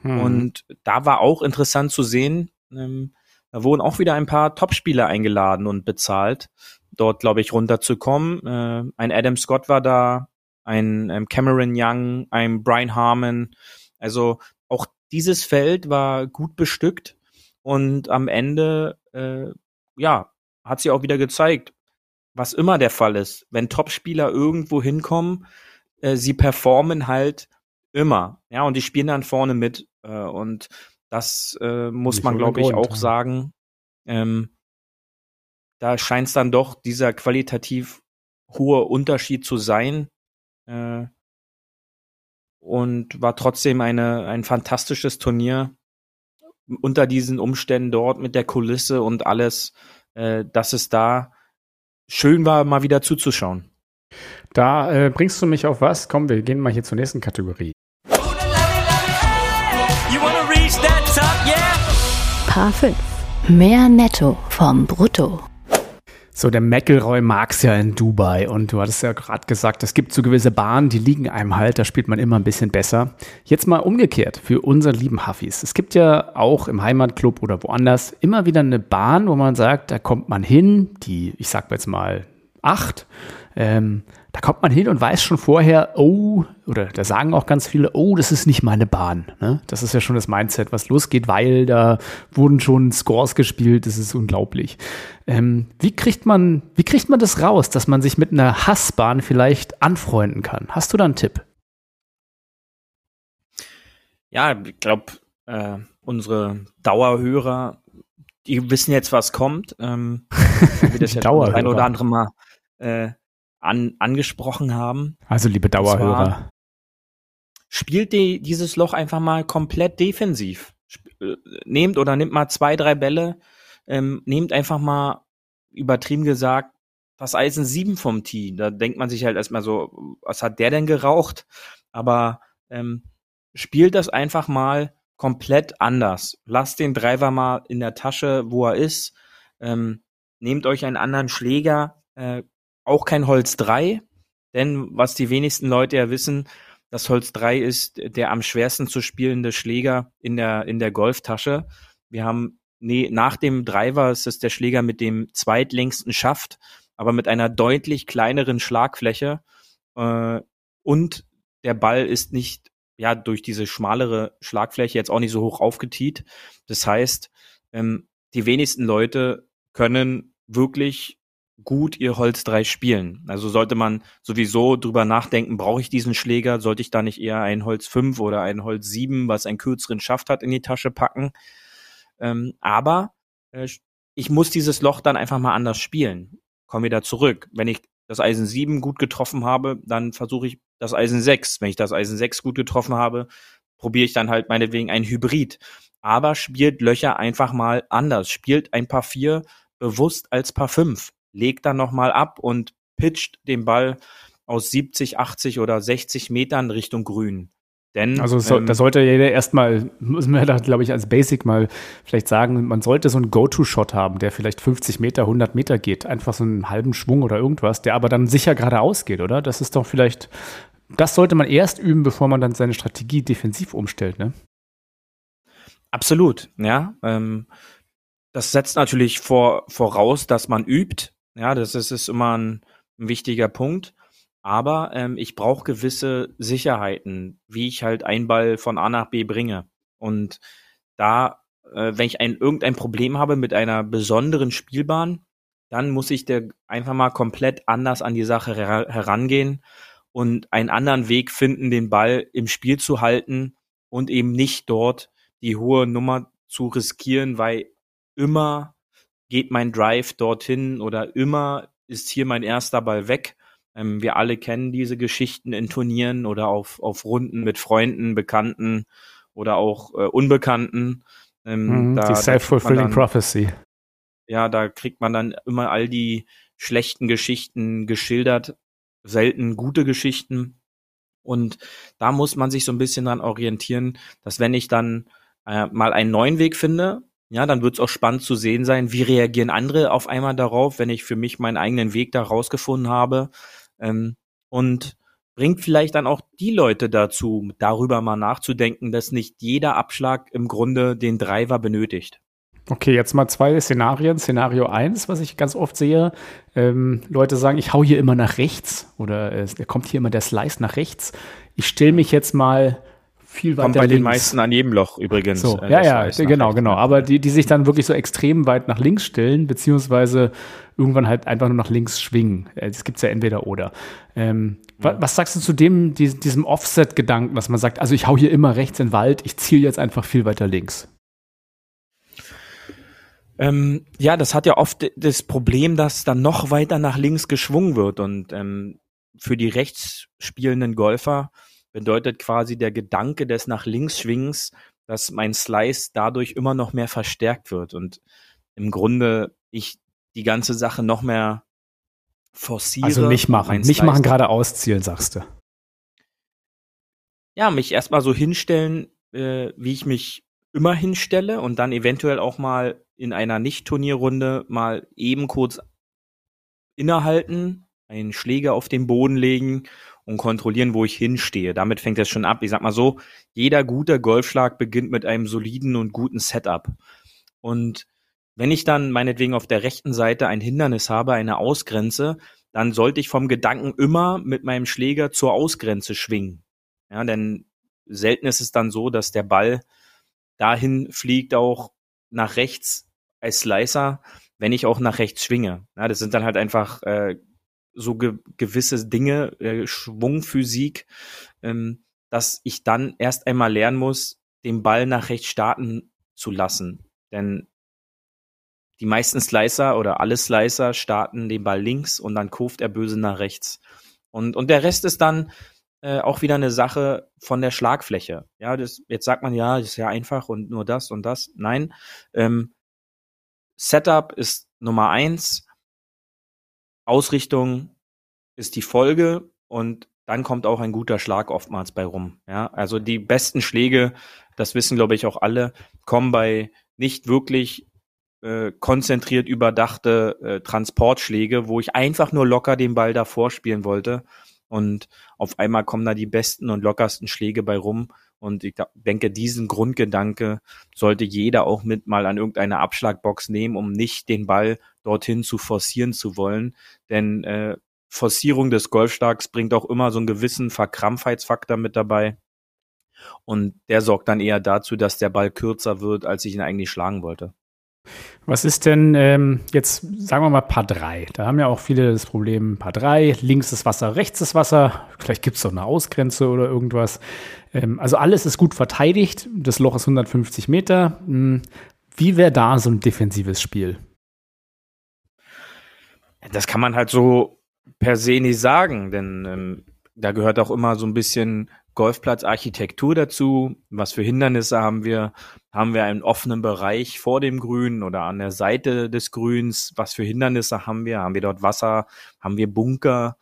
Hm. Und da war auch interessant zu sehen, ähm, da wurden auch wieder ein paar Topspieler eingeladen und bezahlt, dort, glaube ich, runterzukommen. Äh, ein Adam Scott war da, ein ähm, Cameron Young, ein Brian Harmon. Also auch dieses Feld war gut bestückt und am Ende, äh, ja, hat sie auch wieder gezeigt, was immer der Fall ist. Wenn Topspieler irgendwo hinkommen, äh, sie performen halt immer. Ja, und die spielen dann vorne mit. Äh, und das äh, muss man, glaube ich, auch sagen. Ähm, da scheint es dann doch dieser qualitativ hohe Unterschied zu sein. Äh, und war trotzdem eine, ein fantastisches Turnier unter diesen Umständen dort mit der Kulisse und alles, äh, dass es da schön war, mal wieder zuzuschauen. Da äh, bringst du mich auf was? Komm, wir gehen mal hier zur nächsten Kategorie. Paar 5. Mehr Netto vom Brutto. So, der McElroy mag's ja in Dubai und du hattest ja gerade gesagt, es gibt so gewisse Bahnen, die liegen einem halt, da spielt man immer ein bisschen besser. Jetzt mal umgekehrt für unsere lieben Huffis. Es gibt ja auch im Heimatclub oder woanders immer wieder eine Bahn, wo man sagt, da kommt man hin, die, ich sag jetzt mal, acht, ähm, da kommt man hin und weiß schon vorher, oh, oder da sagen auch ganz viele, oh, das ist nicht meine Bahn. Ne? Das ist ja schon das Mindset, was losgeht, weil da wurden schon Scores gespielt, das ist unglaublich. Ähm, wie kriegt man, wie kriegt man das raus, dass man sich mit einer Hassbahn vielleicht anfreunden kann? Hast du da einen Tipp? Ja, ich glaube, äh, unsere Dauerhörer, die wissen jetzt, was kommt. Ähm, wie das ja ein oder andere Mal äh, an, angesprochen haben. Also, liebe Dauerhörer. Spielt die, dieses Loch einfach mal komplett defensiv. Äh, nehmt oder nimmt mal zwei, drei Bälle, ähm, nehmt einfach mal, übertrieben gesagt, das Eisen 7 vom Tee. Da denkt man sich halt erstmal so, was hat der denn geraucht? Aber ähm, spielt das einfach mal komplett anders. Lasst den Driver mal in der Tasche, wo er ist. Ähm, nehmt euch einen anderen Schläger, äh, auch kein Holz 3, denn was die wenigsten Leute ja wissen, das Holz 3 ist der am schwersten zu spielende Schläger in der, in der Golftasche. Wir haben, nee, nach dem Driver ist es der Schläger mit dem zweitlängsten Schaft, aber mit einer deutlich kleineren Schlagfläche. Äh, und der Ball ist nicht, ja, durch diese schmalere Schlagfläche jetzt auch nicht so hoch aufgetiet. Das heißt, ähm, die wenigsten Leute können wirklich gut ihr Holz 3 spielen. Also sollte man sowieso drüber nachdenken, brauche ich diesen Schläger? Sollte ich da nicht eher ein Holz 5 oder ein Holz 7, was einen kürzeren Schaft hat, in die Tasche packen? Ähm, aber äh, ich muss dieses Loch dann einfach mal anders spielen. Komm wieder zurück. Wenn ich das Eisen 7 gut getroffen habe, dann versuche ich das Eisen 6. Wenn ich das Eisen 6 gut getroffen habe, probiere ich dann halt meinetwegen ein Hybrid. Aber spielt Löcher einfach mal anders. Spielt ein Paar 4 bewusst als Paar 5 legt dann nochmal ab und pitcht den Ball aus 70, 80 oder 60 Metern Richtung Grün. Denn, also so, ähm, da sollte jeder erstmal, müssen wir da, glaube ich, als Basic mal vielleicht sagen, man sollte so einen Go-To-Shot haben, der vielleicht 50 Meter, 100 Meter geht. Einfach so einen halben Schwung oder irgendwas, der aber dann sicher geradeaus geht, oder? Das ist doch vielleicht, das sollte man erst üben, bevor man dann seine Strategie defensiv umstellt, ne? Absolut, ja. Ähm, das setzt natürlich vor, voraus, dass man übt, ja, das ist, ist immer ein, ein wichtiger Punkt. Aber ähm, ich brauche gewisse Sicherheiten, wie ich halt einen Ball von A nach B bringe. Und da, äh, wenn ich ein, irgendein Problem habe mit einer besonderen Spielbahn, dann muss ich der einfach mal komplett anders an die Sache her herangehen und einen anderen Weg finden, den Ball im Spiel zu halten und eben nicht dort die hohe Nummer zu riskieren, weil immer geht mein Drive dorthin oder immer ist hier mein erster Ball weg. Ähm, wir alle kennen diese Geschichten in Turnieren oder auf, auf Runden mit Freunden, Bekannten oder auch äh, Unbekannten. Ähm, mm, da, die self-fulfilling prophecy. Ja, da kriegt man dann immer all die schlechten Geschichten geschildert, selten gute Geschichten. Und da muss man sich so ein bisschen dran orientieren, dass wenn ich dann äh, mal einen neuen Weg finde, ja, dann wird es auch spannend zu sehen sein, wie reagieren andere auf einmal darauf, wenn ich für mich meinen eigenen Weg da rausgefunden habe. Ähm, und bringt vielleicht dann auch die Leute dazu, darüber mal nachzudenken, dass nicht jeder Abschlag im Grunde den Driver benötigt. Okay, jetzt mal zwei Szenarien. Szenario eins, was ich ganz oft sehe, ähm, Leute sagen, ich hau hier immer nach rechts oder äh, kommt hier immer der Slice nach rechts. Ich stelle mich jetzt mal viel weiter Kommt bei links. den meisten an jedem Loch übrigens. So, äh, ja, ja, genau, genau. Aber die, die sich dann wirklich so extrem weit nach links stellen, beziehungsweise irgendwann halt einfach nur nach links schwingen. Es gibt ja entweder oder. Ähm, ja. Was sagst du zu dem, diesem Offset-Gedanken, dass man sagt, also ich hau hier immer rechts in den Wald, ich ziele jetzt einfach viel weiter links? Ähm, ja, das hat ja oft das Problem, dass dann noch weiter nach links geschwungen wird und ähm, für die rechts spielenden Golfer bedeutet quasi der Gedanke des nach links Schwingens, dass mein Slice dadurch immer noch mehr verstärkt wird und im Grunde ich die ganze Sache noch mehr forciere. Also nicht machen, nicht machen, gerade auszielen, sagst du. Ja, mich erstmal so hinstellen, äh, wie ich mich immer hinstelle und dann eventuell auch mal in einer Nicht-Turnierrunde mal eben kurz innehalten, einen Schläger auf den Boden legen und kontrollieren, wo ich hinstehe. Damit fängt es schon ab. Ich sag mal so, jeder gute Golfschlag beginnt mit einem soliden und guten Setup. Und wenn ich dann meinetwegen auf der rechten Seite ein Hindernis habe, eine Ausgrenze, dann sollte ich vom Gedanken immer mit meinem Schläger zur Ausgrenze schwingen. Ja, denn selten ist es dann so, dass der Ball dahin fliegt auch nach rechts als Slicer, wenn ich auch nach rechts schwinge. Ja, das sind dann halt einfach äh, so ge gewisse Dinge, äh, Schwungphysik, ähm, dass ich dann erst einmal lernen muss, den Ball nach rechts starten zu lassen. Denn die meisten Slicer oder alle Slicer starten den Ball links und dann kurft er böse nach rechts. Und, und der Rest ist dann äh, auch wieder eine Sache von der Schlagfläche. Ja, das, jetzt sagt man ja, das ist ja einfach und nur das und das. Nein, ähm, Setup ist Nummer eins. Ausrichtung ist die Folge und dann kommt auch ein guter Schlag oftmals bei rum. Ja, also die besten Schläge, das wissen glaube ich auch alle, kommen bei nicht wirklich äh, konzentriert überdachte äh, Transportschläge, wo ich einfach nur locker den Ball davor spielen wollte. und auf einmal kommen da die besten und lockersten Schläge bei rum. Und ich denke, diesen Grundgedanke sollte jeder auch mit mal an irgendeine Abschlagbox nehmen, um nicht den Ball dorthin zu forcieren zu wollen. Denn äh, Forcierung des Golfschlags bringt auch immer so einen gewissen Verkrampfheitsfaktor mit dabei. Und der sorgt dann eher dazu, dass der Ball kürzer wird, als ich ihn eigentlich schlagen wollte. Was ist denn ähm, jetzt, sagen wir mal, Paar 3? Da haben ja auch viele das Problem, Paar 3, links ist Wasser, rechts ist Wasser. Vielleicht gibt es doch eine Ausgrenze oder irgendwas. Ähm, also alles ist gut verteidigt. Das Loch ist 150 Meter. Hm, wie wäre da so ein defensives Spiel? Das kann man halt so per se nicht sagen, denn ähm, da gehört auch immer so ein bisschen Golfplatzarchitektur dazu. Was für Hindernisse haben wir? Haben wir einen offenen Bereich vor dem Grün oder an der Seite des Grüns? Was für Hindernisse haben wir? Haben wir dort Wasser? Haben wir Bunker?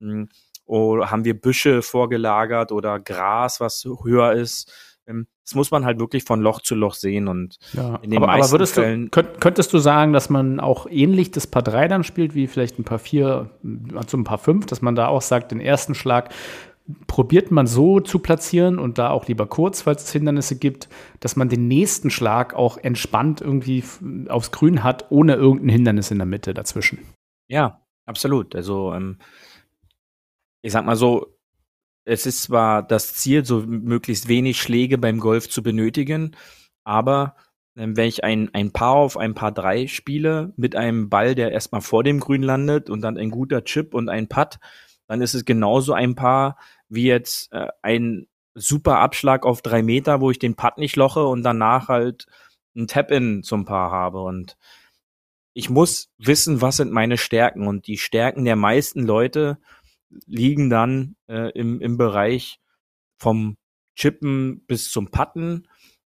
Hm, oder haben wir Büsche vorgelagert oder Gras, was höher ist? Ähm, das muss man halt wirklich von Loch zu Loch sehen und ja, in den aber, meisten aber würdest Fällen du, könnt, könntest du sagen, dass man auch ähnlich das Paar 3 dann spielt, wie vielleicht ein Paar 4, also ein Paar 5, dass man da auch sagt, den ersten Schlag probiert man so zu platzieren und da auch lieber kurz, falls es Hindernisse gibt, dass man den nächsten Schlag auch entspannt irgendwie aufs Grün hat, ohne irgendein Hindernis in der Mitte dazwischen. Ja, absolut. Also ähm, ich sag mal so, es ist zwar das Ziel, so möglichst wenig Schläge beim Golf zu benötigen, aber ähm, wenn ich ein, ein Paar auf ein Paar drei spiele mit einem Ball, der erstmal vor dem Grün landet und dann ein guter Chip und ein Putt, dann ist es genauso ein Paar, wie jetzt äh, ein super Abschlag auf drei Meter, wo ich den Putt nicht loche und danach halt ein Tap-In zum Paar habe. Und ich muss wissen, was sind meine Stärken. Und die Stärken der meisten Leute liegen dann äh, im, im Bereich vom Chippen bis zum Putten.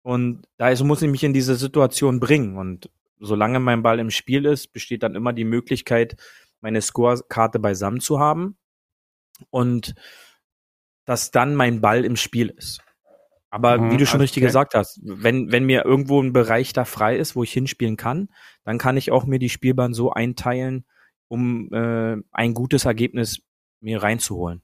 Und da ist, muss ich mich in diese Situation bringen. Und solange mein Ball im Spiel ist, besteht dann immer die Möglichkeit, meine Scorekarte beisammen zu haben. Und dass dann mein Ball im Spiel ist. Aber mhm, wie du schon richtig gesagt hast, wenn, wenn mir irgendwo ein Bereich da frei ist, wo ich hinspielen kann, dann kann ich auch mir die Spielbahn so einteilen, um äh, ein gutes Ergebnis mir reinzuholen.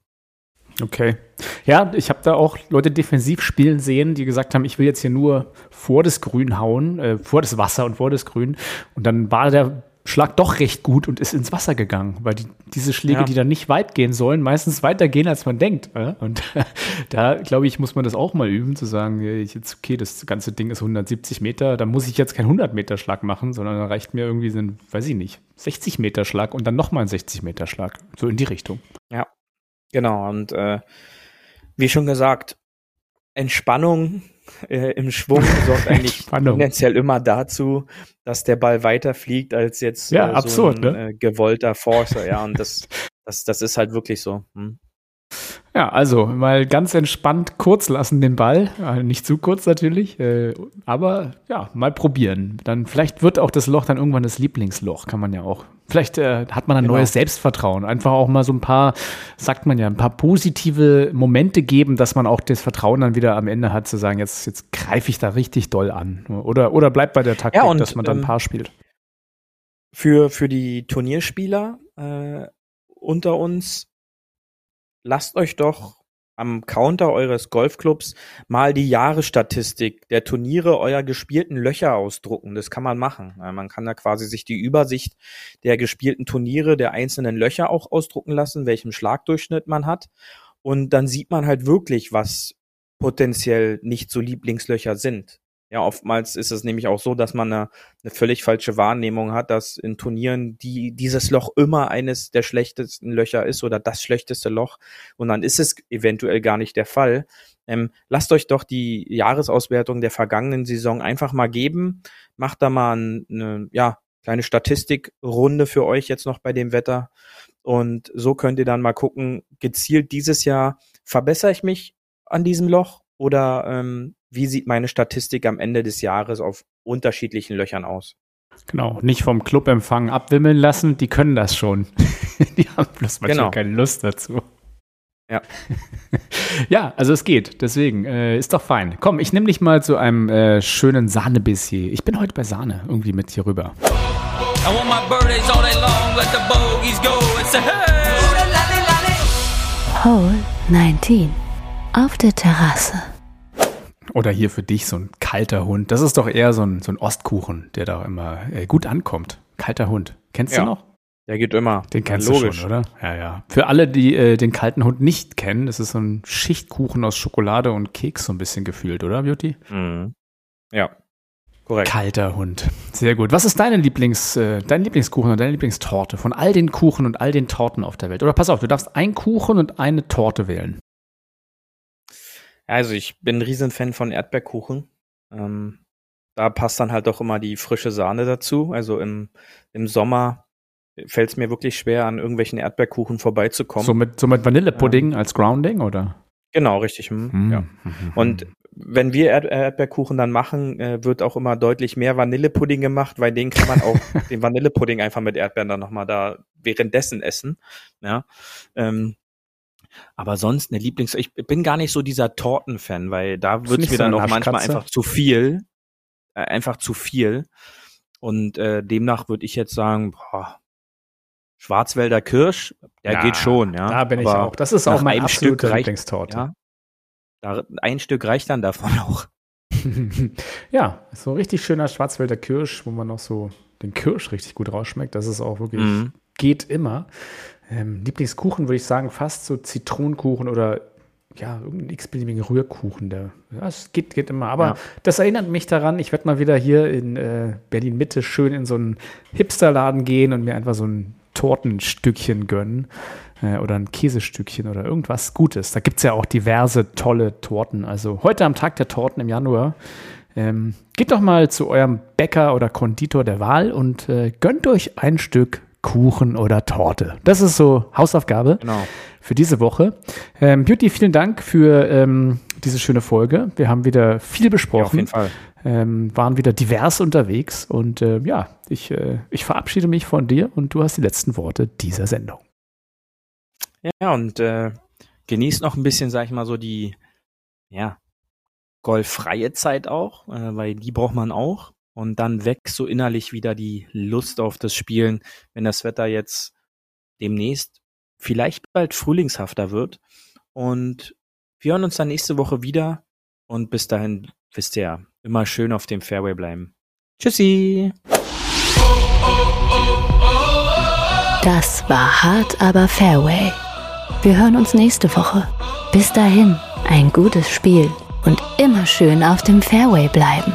Okay. Ja, ich habe da auch Leute defensiv spielen sehen, die gesagt haben, ich will jetzt hier nur vor das Grün hauen, äh, vor das Wasser und vor das Grün. Und dann war der Schlag doch recht gut und ist ins Wasser gegangen, weil die, diese Schläge, ja. die dann nicht weit gehen sollen, meistens weiter gehen, als man denkt. Und da, glaube ich, muss man das auch mal üben, zu sagen, jetzt, okay, das ganze Ding ist 170 Meter, da muss ich jetzt keinen 100 Meter Schlag machen, sondern da reicht mir irgendwie so ein, weiß ich nicht, 60 Meter Schlag und dann nochmal ein 60 Meter Schlag. So in die Richtung. Ja, genau. Und äh, wie schon gesagt, Entspannung äh, im Schwung sorgt eigentlich tendenziell immer dazu, dass der Ball weiter fliegt als jetzt ja, äh, so absurd, ein ne? äh, gewollter Forcer. Ja, und das, das, das ist halt wirklich so. Hm. Ja, also mal ganz entspannt kurz lassen den Ball. Äh, nicht zu kurz natürlich, äh, aber ja, mal probieren. Dann vielleicht wird auch das Loch dann irgendwann das Lieblingsloch, kann man ja auch. Vielleicht äh, hat man ein genau. neues Selbstvertrauen. Einfach auch mal so ein paar, sagt man ja, ein paar positive Momente geben, dass man auch das Vertrauen dann wieder am Ende hat, zu sagen, jetzt, jetzt greife ich da richtig doll an. Oder, oder bleibt bei der Taktik, ja, und, dass man dann ähm, ein Paar spielt. Für, für die Turnierspieler äh, unter uns lasst euch doch am Counter eures Golfclubs mal die Jahresstatistik der Turniere eurer gespielten Löcher ausdrucken. Das kann man machen. Man kann da quasi sich die Übersicht der gespielten Turniere der einzelnen Löcher auch ausdrucken lassen, welchen Schlagdurchschnitt man hat. Und dann sieht man halt wirklich, was potenziell nicht so Lieblingslöcher sind. Ja, oftmals ist es nämlich auch so, dass man eine, eine völlig falsche Wahrnehmung hat, dass in Turnieren die, dieses Loch immer eines der schlechtesten Löcher ist oder das schlechteste Loch. Und dann ist es eventuell gar nicht der Fall. Ähm, lasst euch doch die Jahresauswertung der vergangenen Saison einfach mal geben. Macht da mal eine, ja, kleine Statistikrunde für euch jetzt noch bei dem Wetter. Und so könnt ihr dann mal gucken, gezielt dieses Jahr verbessere ich mich an diesem Loch oder ähm, wie sieht meine Statistik am Ende des Jahres auf unterschiedlichen Löchern aus? Genau, nicht vom Clubempfang abwimmeln lassen, die können das schon. die haben bloß manchmal genau. keine Lust dazu. Ja. ja, also es geht. Deswegen äh, ist doch fein. Komm, ich nehme dich mal zu einem äh, schönen Sahnebiss hier. Ich bin heute bei Sahne irgendwie mit hier rüber. I want my birthdays all day long, let the bogies go. It's a hey! Hole 19 auf der Terrasse. Oder hier für dich so ein kalter Hund. Das ist doch eher so ein, so ein Ostkuchen, der da immer äh, gut ankommt. Kalter Hund. Kennst Ja. du noch? Der geht immer. Den kennst Logisch. du schon, oder? Ja, ja. Für alle, die äh, den kalten Hund nicht kennen, das ist so ein Schichtkuchen aus Schokolade und Keks so ein bisschen gefühlt, oder, Beauty? Mhm. Ja, korrekt. Kalter Hund. Sehr gut. Was ist deine Lieblings, äh, dein Lieblingskuchen oder deine Lieblingstorte von all den Kuchen und all den Torten auf der Welt? Oder pass auf, du darfst einen Kuchen und eine Torte wählen. Also ich bin ein Riesenfan von Erdbeerkuchen. Ähm, da passt dann halt doch immer die frische Sahne dazu. Also im, im Sommer fällt es mir wirklich schwer, an irgendwelchen Erdbeerkuchen vorbeizukommen. So mit, so mit Vanillepudding als Grounding, oder? genau, richtig. Hm, Hm. Ja. Mhm. Und wenn wir Erd Erdbeerkuchen dann machen, äh, wird auch immer deutlich mehr Vanillepudding gemacht, weil den kann man auch den Vanillepudding einfach mit Erdbeeren dann nochmal da währenddessen essen. Ja. Ähm, aber sonst eine Lieblings. Ich bin gar nicht so dieser Tortenfan, weil da wird's nicht mir so dann auch manchmal einfach zu viel. Äh, einfach zu viel. Und äh, demnach würde ich jetzt sagen, boah, Schwarzwälder Kirsch, der Ja, geht schon, ja. Da bin ich Aber auch. Das ist auch mein Stück reicht- Lieblingstorte. Ja. Da, ein Stück reicht dann davon auch. ja, so ein richtig schöner Schwarzwälder Kirsch, wo man noch so den Kirsch richtig gut rausschmeckt. Das ist auch wirklich, Mhm. geht immer. Ähm, Lieblingskuchen würde ich sagen, fast so Zitronenkuchen oder ja, irgendein x-beliebigen Rührkuchen. Der, ja, es geht, geht immer. Aber Ja. das erinnert mich daran, ich werde mal wieder hier in äh, Berlin-Mitte schön in so einen Hipsterladen gehen und mir einfach so ein Tortenstückchen gönnen. Äh, oder ein Käsestückchen oder irgendwas Gutes. Da gibt es ja auch diverse tolle Torten. Also heute am Tag der Torten im Januar. Ähm, geht doch mal zu eurem Bäcker oder Konditor der Wahl und äh, gönnt euch ein Stück Kuchen oder Torte. Das ist so Hausaufgabe Genau. für diese Woche. Ähm, Beauty, vielen Dank für ähm, diese schöne Folge. Wir haben wieder viel Ja, auf besprochen, jeden Fall. ähm, waren wieder divers unterwegs und äh, ja, ich, äh, ich verabschiede mich von dir und du hast die letzten Worte dieser Sendung. Ja, und äh, genießt noch ein bisschen, sag ich mal, so die, ja, golffreie Zeit auch, äh, weil die braucht man auch. Und dann wächst so innerlich wieder die Lust auf das Spielen, wenn das Wetter jetzt demnächst vielleicht bald frühlingshafter wird. Und wir hören uns dann nächste Woche wieder. Und bis dahin, wisst ihr ja, immer schön auf dem Fairway bleiben. Tschüssi! Das war hart, aber Fairway. Wir hören uns nächste Woche. Bis dahin, ein gutes Spiel und immer schön auf dem Fairway bleiben.